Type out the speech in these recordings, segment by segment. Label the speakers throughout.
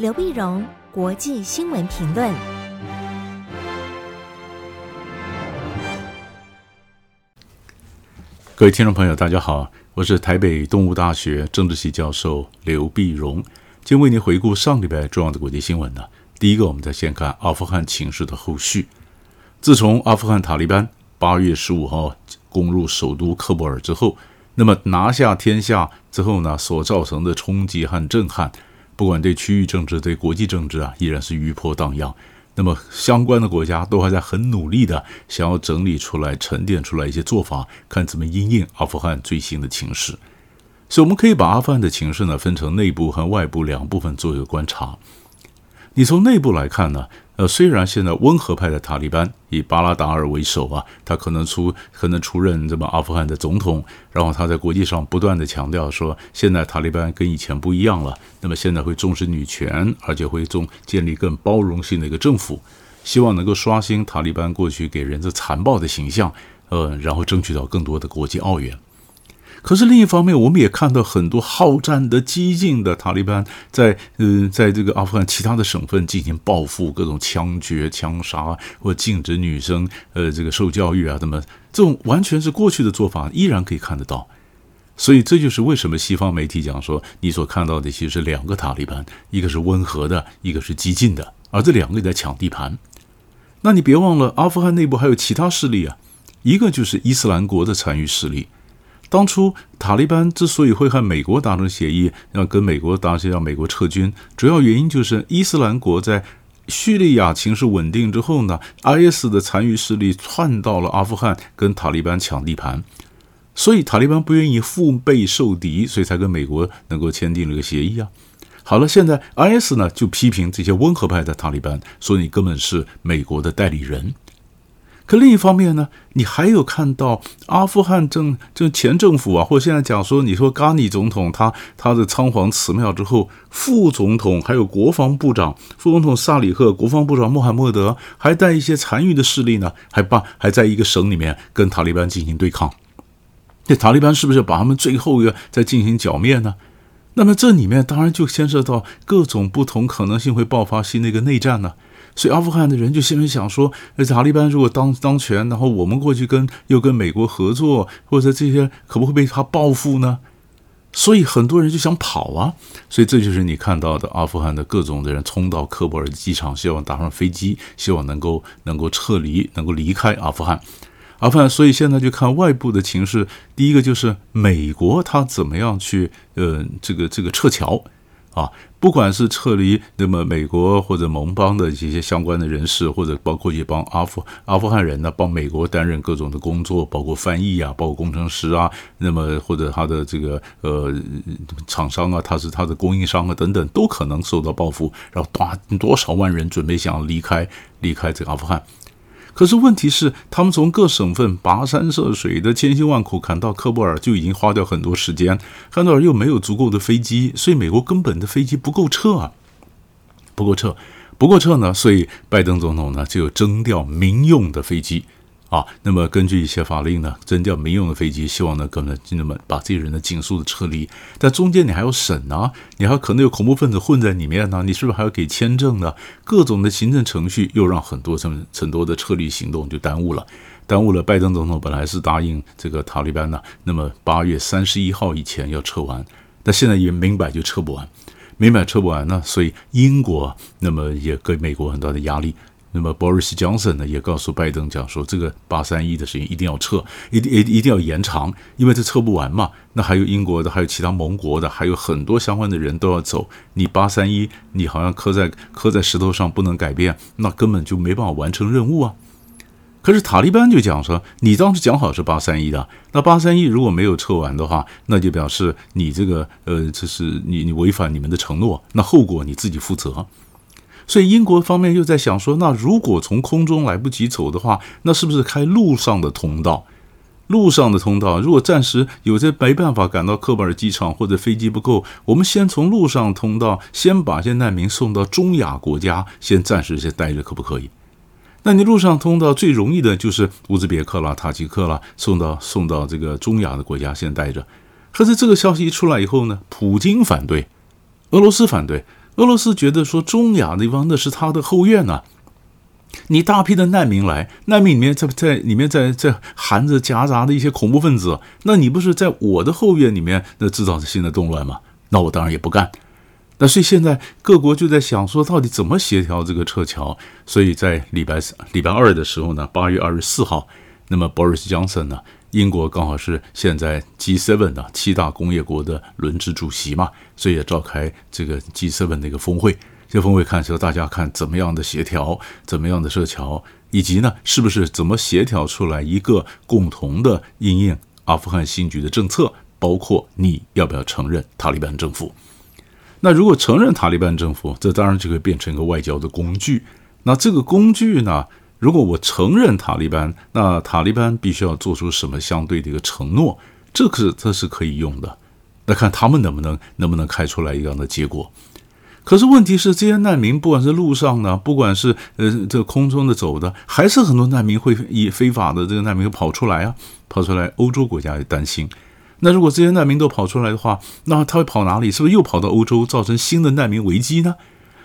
Speaker 1: 刘碧荣，国际新闻评论。
Speaker 2: 各位听众朋友，大家好，我是台北动物大学政治系教授刘碧荣，今天为您回顾上礼拜重要的国际新闻呢。第一个，我们再先看阿富汗情势的后续。自从阿富汗塔利班八月十五号攻入首都喀布尔之后，那么拿下天下之后呢，所造成的冲击和震撼，不管对区域政治、对国际政治啊，依然是余波荡漾。那么相关的国家都还在很努力的想要整理出来、沉淀出来一些做法，看怎么应应阿富汗最新的情势。所以我们可以把阿富汗的情势呢，分成内部和外部两部分做一个观察。你从内部来看呢，呃，虽然现在温和派的塔利班以巴拉达尔为首啊，他可能出可能出任这么阿富汗的总统，然后他在国际上不断地强调说，现在塔利班跟以前不一样了，那么现在会重视女权，而且会重建立更包容性的一个政府，希望能够刷新塔利班过去给人的残暴的形象，呃，然后争取到更多的国际奥援。可是另一方面，我们也看到很多好战的、激进的塔利班在嗯、在这个阿富汗其他的省份进行报复，各种枪决、枪杀，或禁止女生呃这个受教育啊，那么这种完全是过去的做法，依然可以看得到。所以这就是为什么西方媒体讲说，你所看到的其实是两个塔利班，一个是温和的，一个是激进的，而这两个也在抢地盘。那你别忘了，阿富汗内部还有其他势力啊，一个就是伊斯兰国的残余势力。当初塔利班之所以会和美国达成协议，要跟美国达成让美国撤军，主要原因就是伊斯兰国在叙利亚情势稳定之后呢，IS 的残余势力窜到了阿富汗，跟塔利班抢地盘，所以塔利班不愿意腹背受敌，所以才跟美国能够签订了个协议啊。好了，现在 IS 呢就批评这些温和派的塔利班，说你根本是美国的代理人。可另一方面呢，你还有看到阿富汗政就前政府啊，或者现在讲说，你说甘尼总统他他的仓皇辞庙之后，副总统还有国防部长副总统萨里赫，国防部长穆罕默德，还带一些残余的势力呢，还把还在一个省里面跟塔利班进行对抗。这塔利班是不是把他们最后一个再进行剿灭呢？那么这里面当然就牵涉到各种不同可能性会爆发新的一个内战呢。所以阿富汗的人就心里想说：，那塔利班如果当当权，然后我们过去跟又跟美国合作，或者这些可不会被他报复呢？所以很多人就想跑啊。所以这就是你看到的阿富汗的各种的人冲到喀布尔机场，希望搭上飞机，希望能够能够撤离，能够离开阿富汗。阿富汗，所以现在就看外部的情势。第一个就是美国他怎么样去呃这个这个撤侨。啊，不管是撤离那么美国或者盟邦的这些相关的人士，或者包括一帮阿富阿富汗人呢，帮美国担任各种的工作，包括翻译啊，包括工程师啊，那么或者他的这个呃厂商啊，他是他的供应商啊等等，都可能受到报复，然后多多少万人准备想要离开离开这个阿富汗。可是问题是，他们从各省份跋山涉水的千辛万苦赶到喀布尔，就已经花掉很多时间。汉诺尔又没有足够的飞机，所以美国根本的飞机不够撤啊，不够撤，不够撤呢，所以拜登总统呢就征调民用的飞机。啊，那么根据一些法令呢，征调民用的飞机，希望呢，可能那么把这些人呢尽速的撤离。但中间你还要审啊，你还可能有恐怖分子混在里面呢，你是不是还要给签证呢？各种的行政程序又让很多这么很多的撤离行动就耽误了，耽误了。拜登总统本来是答应这个塔利班呢，那么八月三十一号以前要撤完，但现在也明摆就撤不完，明摆撤不完呢，所以英国那么也给美国很大的压力。那么，Boris Johnson 呢也告诉拜登讲说，这个八三一的事情一定要撤，一定一一定要延长，因为这撤不完嘛。那还有英国的，还有其他盟国的，还有很多相关的人都要走。你八三一，你好像刻在刻在石头上不能改变，那根本就没办法完成任务啊。可是塔利班就讲说，你当时讲好是八三一的，那八三一如果没有撤完的话，那就表示你这个呃，这是你你违反你们的承诺，那后果你自己负责。所以英国方面又在想说，那如果从空中来不及走的话，那是不是开陆上的通道？路上的通道，如果暂时有些没办法赶到喀布尔机场或者飞机不够，我们先从路上通道先把这些难民送到中亚国家，先暂时先待着，可不可以？那你路上通道最容易的就是乌兹别克啦、塔吉克啦，送到送到这个中亚的国家先待着。可是这个消息一出来以后呢，普京反对，俄罗斯反对。俄罗斯觉得说中亚那方那是他的后院呐，你大批的难民来，难民里面在在里面在在含着夹杂的一些恐怖分子，那你不是在我的后院里面那制造新的动乱吗？那我当然也不干。那所以现在各国就在想说，到底怎么协调这个撤侨？所以在礼拜礼拜二的时候呢，八月二十四号，那么 Boris Johnson 呢，英国刚好是现在 G7 的七大工业国的轮值主席嘛，所以也召开这个 G7 的一个峰会。这峰会看时候，大家看怎么样的协调，怎么样的设桥，以及呢，是不是怎么协调出来一个共同的因应阿富汗新局的政策，包括你要不要承认塔利班政府？那如果承认塔利班政府，这当然就会变成一个外交的工具。那这个工具呢，如果我承认塔利班，那塔利班必须要做出什么相对的一个承诺？这可是这是可以用的。那看他们能不能能不能开出来一样的结果。可是问题是，这些难民不管是路上呢，不管是呃这空中的走的，还是很多难民会以非法的这个难民跑出来啊，跑出来，欧洲国家也担心。那如果这些难民都跑出来的话，那他会跑哪里？是不是又跑到欧洲，造成新的难民危机呢？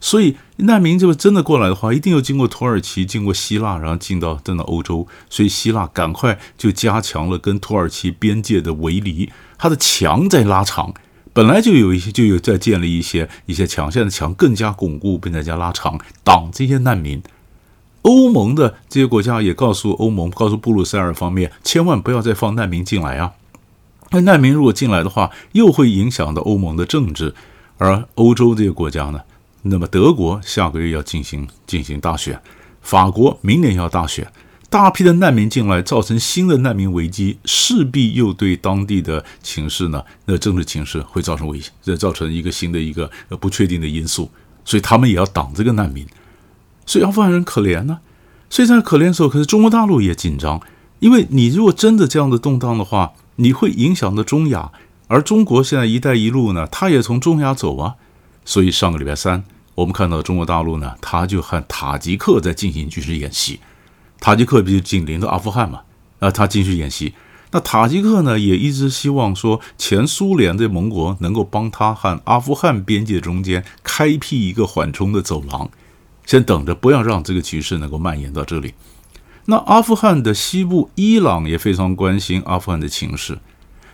Speaker 2: 所以难民就真的过来的话，一定要经过土耳其，经过希腊，然后进到进到欧洲。所以希腊赶快就加强了跟土耳其边界的围篱，它的墙在拉长，本来就有一些就有在建立一些一些墙，现在墙更加巩固，并在加拉长，挡这些难民。欧盟的这些国家也告诉欧盟，告诉布鲁塞尔方面，千万不要再放难民进来啊。那难民如果进来的话，又会影响到欧盟的政治，而欧洲这些国家呢？那么德国下个月要进行进行大选，法国明年要大选，大批的难民进来，造成新的难民危机，势必又对当地的情势呢，那政治情势会造成威胁，这造成一个新的一个不确定的因素，所以他们也要挡这个难民，所以阿富汗人可怜呢，所以在可怜的时候，可是中国大陆也紧张，因为你如果真的这样的动荡的话。你会影响到中亚，而中国现在“一带一路”呢，它也从中亚走啊。所以上个礼拜三，我们看到中国大陆呢，他就和塔吉克在进行军事演习。塔吉克不就紧邻着阿富汗嘛？啊，他军事演习。那塔吉克呢，也一直希望说，前苏联的盟国能够帮他和阿富汗边界中间开辟一个缓冲的走廊，先等着，不要让这个局势能够蔓延到这里。那阿富汗的西部，伊朗也非常关心阿富汗的情势。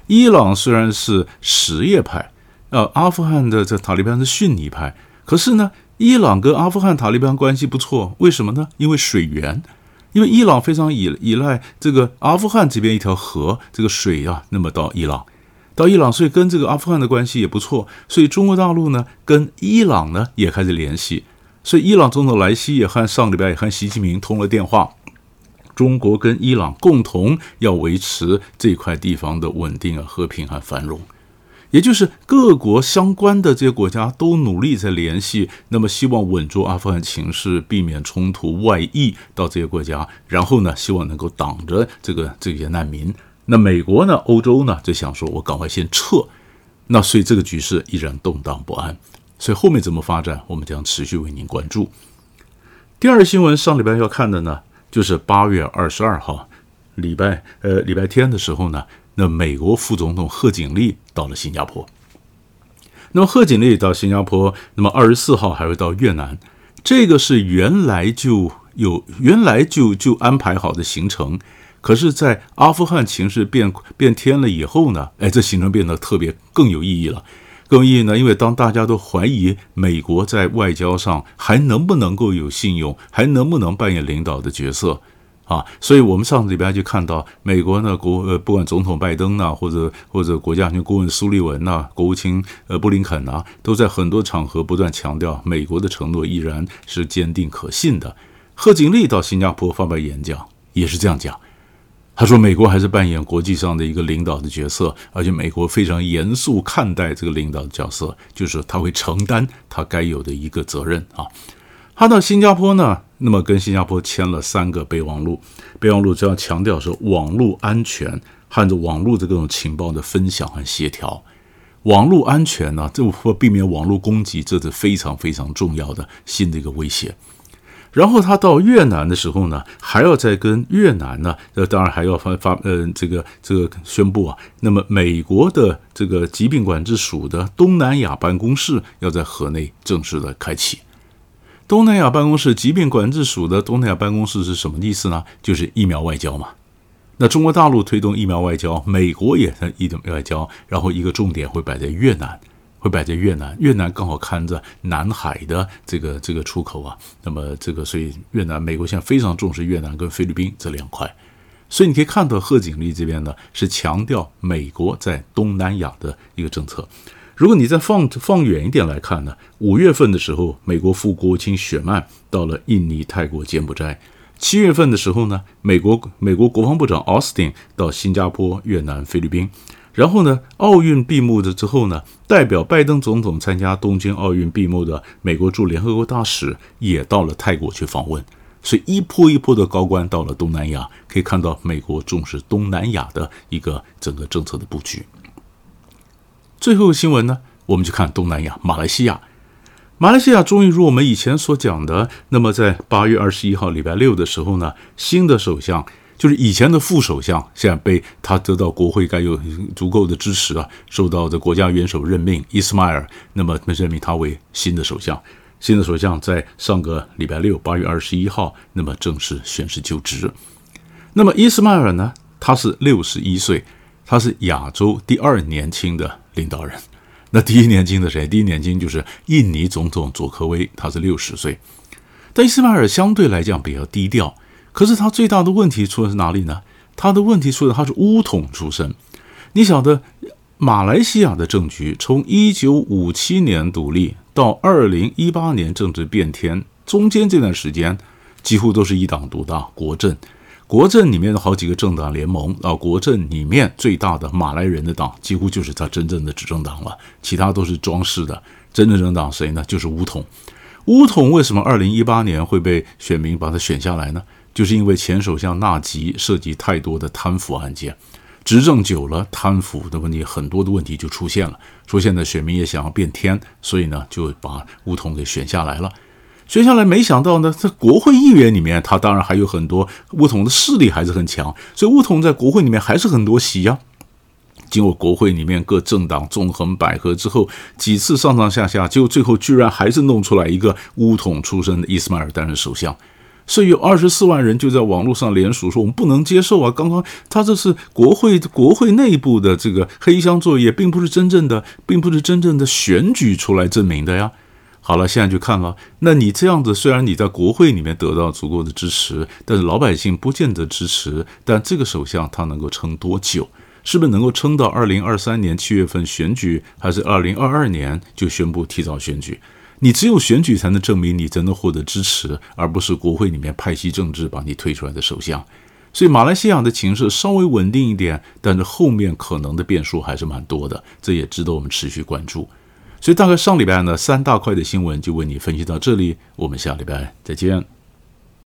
Speaker 2: 伊朗虽然是什叶派，呃，阿富汗的这塔利班是逊尼派，可是呢，伊朗跟阿富汗塔利班关系不错，为什么呢？因为水源，因为伊朗非常依依赖这个阿富汗这边一条河，这个水啊，那么到伊朗，到伊朗，所以跟这个阿富汗的关系也不错。所以中国大陆呢，跟伊朗呢也开始联系，所以伊朗总统莱西也和上礼拜也和习近平通了电话。中国跟伊朗共同要维持这块地方的稳定啊、和平和繁荣，也就是各国相关的这些国家都努力在联系，那么希望稳住阿富汗情势，避免冲突外溢到这些国家，然后呢，希望能够挡着这个这些难民。那美国呢、欧洲呢，就想说我赶快先撤，那所以这个局势依然动荡不安。所以后面怎么发展，我们将持续为您关注。第二新闻，上礼拜要看的呢。就是八月二十二号，礼拜呃礼拜天的时候呢，那美国副总统贺锦丽到了新加坡。那么贺锦丽到新加坡，那么二十四号还会到越南，这个是原来就有原来就就安排好的行程。可是，在阿富汗情势变变天了以后呢，哎，这行程变得特别更有意义了。更有意义呢，因为当大家都怀疑美国在外交上还能不能够有信用，还能不能扮演领导的角色啊，所以我们上个礼拜就看到美国呢国呃不管总统拜登呐，或者或者国家安全顾问苏利文呐，国务卿呃布林肯呐，都在很多场合不断强调美国的承诺依然是坚定可信的。贺锦丽到新加坡发表演讲也是这样讲。他说：“美国还是扮演国际上的一个领导的角色，而且美国非常严肃看待这个领导的角色，就是他会承担他该有的一个责任啊。”他到新加坡呢，那么跟新加坡签了三个备忘录，备忘录主要强调是网络安全和着网络的各种情报的分享和协调。网络安全呢，这或避免网络攻击，这是非常非常重要的新的一个威胁。然后他到越南的时候呢，还要再跟越南呢，呃，当然还要发发，呃，这个这个宣布啊，那么美国的这个疾病管制署的东南亚办公室要在河内正式的开启。东南亚办公室，疾病管制署的东南亚办公室是什么意思呢？就是疫苗外交嘛。那中国大陆推动疫苗外交，美国也在疫苗外交，然后一个重点会摆在越南。会摆在越南，越南刚好看着南海的这个这个出口啊，那么这个所以越南，美国现在非常重视越南跟菲律宾这两块，所以你可以看到贺锦丽这边呢是强调美国在东南亚的一个政策。如果你再放放远一点来看呢，五月份的时候，美国副国务卿雪曼到了印尼、泰国、柬埔寨；七月份的时候呢，美国美国国防部长奥斯汀到新加坡、越南、菲律宾。然后呢，奥运闭幕的之后呢，代表拜登总统参加东京奥运闭幕的美国驻联合国大使也到了泰国去访问，所以一波一波的高官到了东南亚，可以看到美国重视东南亚的一个整个政策的布局。最后新闻呢，我们去看东南亚，马来西亚，马来西亚终于如我们以前所讲的，那么在八月二十一号礼拜六的时候呢，新的首相。就是以前的副首相，现在被他得到国会该有足够的支持啊，受到的国家元首任命伊斯迈尔，那么任命他为新的首相。新的首相在上个礼拜六，八月二十一号，那么正式宣誓就职。那么伊斯迈尔呢，他是六十一岁，他是亚洲第二年轻的领导人。那第一年轻的谁？第一年轻就是印尼总统佐科威，他是六十岁。但伊斯迈尔相对来讲比较低调。可是他最大的问题出的是哪里呢？他的问题出的他是巫统出身。你晓得，马来西亚的政局从一九五七年独立到二零一八年政治变天，中间这段时间几乎都是一党独大，国政。国阵里面的好几个政党联盟啊，国阵里面最大的马来人的党几乎就是他真正的执政党了，其他都是装饰的。真正政党谁呢？就是巫统。巫统为什么二零一八年会被选民把他选下来呢？就是因为前首相纳吉涉及太多的贪腐案件，执政久了，贪腐的问题很多的问题就出现了。出现的选民也想要变天，所以呢就把巫统给选下来了。接下来没想到呢，在国会议员里面，他当然还有很多巫统的势力还是很强，所以巫统在国会里面还是很多席呀。经过国会里面各政党纵横捭阖之后，几次上上下下，结果最后居然还是弄出来一个巫统出身的伊斯迈尔担任首相。所以有二十四万人就在网络上联署说，我们不能接受啊！刚刚他这是国会国会内部的这个黑箱作业，并不是真正的，并不是真正的选举出来证明的呀。好了，现在就看了，那你这样子，虽然你在国会里面得到足够的支持，但是老百姓不见得支持。但这个首相他能够撑多久？是不是能够撑到二零二三年七月份选举，还是二零二二年就宣布提早选举？你只有选举才能证明你真的获得支持，而不是国会里面派系政治把你推出来的首相。所以马来西亚的情势稍微稳定一点，但是后面可能的变数还是蛮多的，这也值得我们持续关注。所以大概上礼拜呢，三大块的新闻就为你分析到这里，我们下礼拜再见。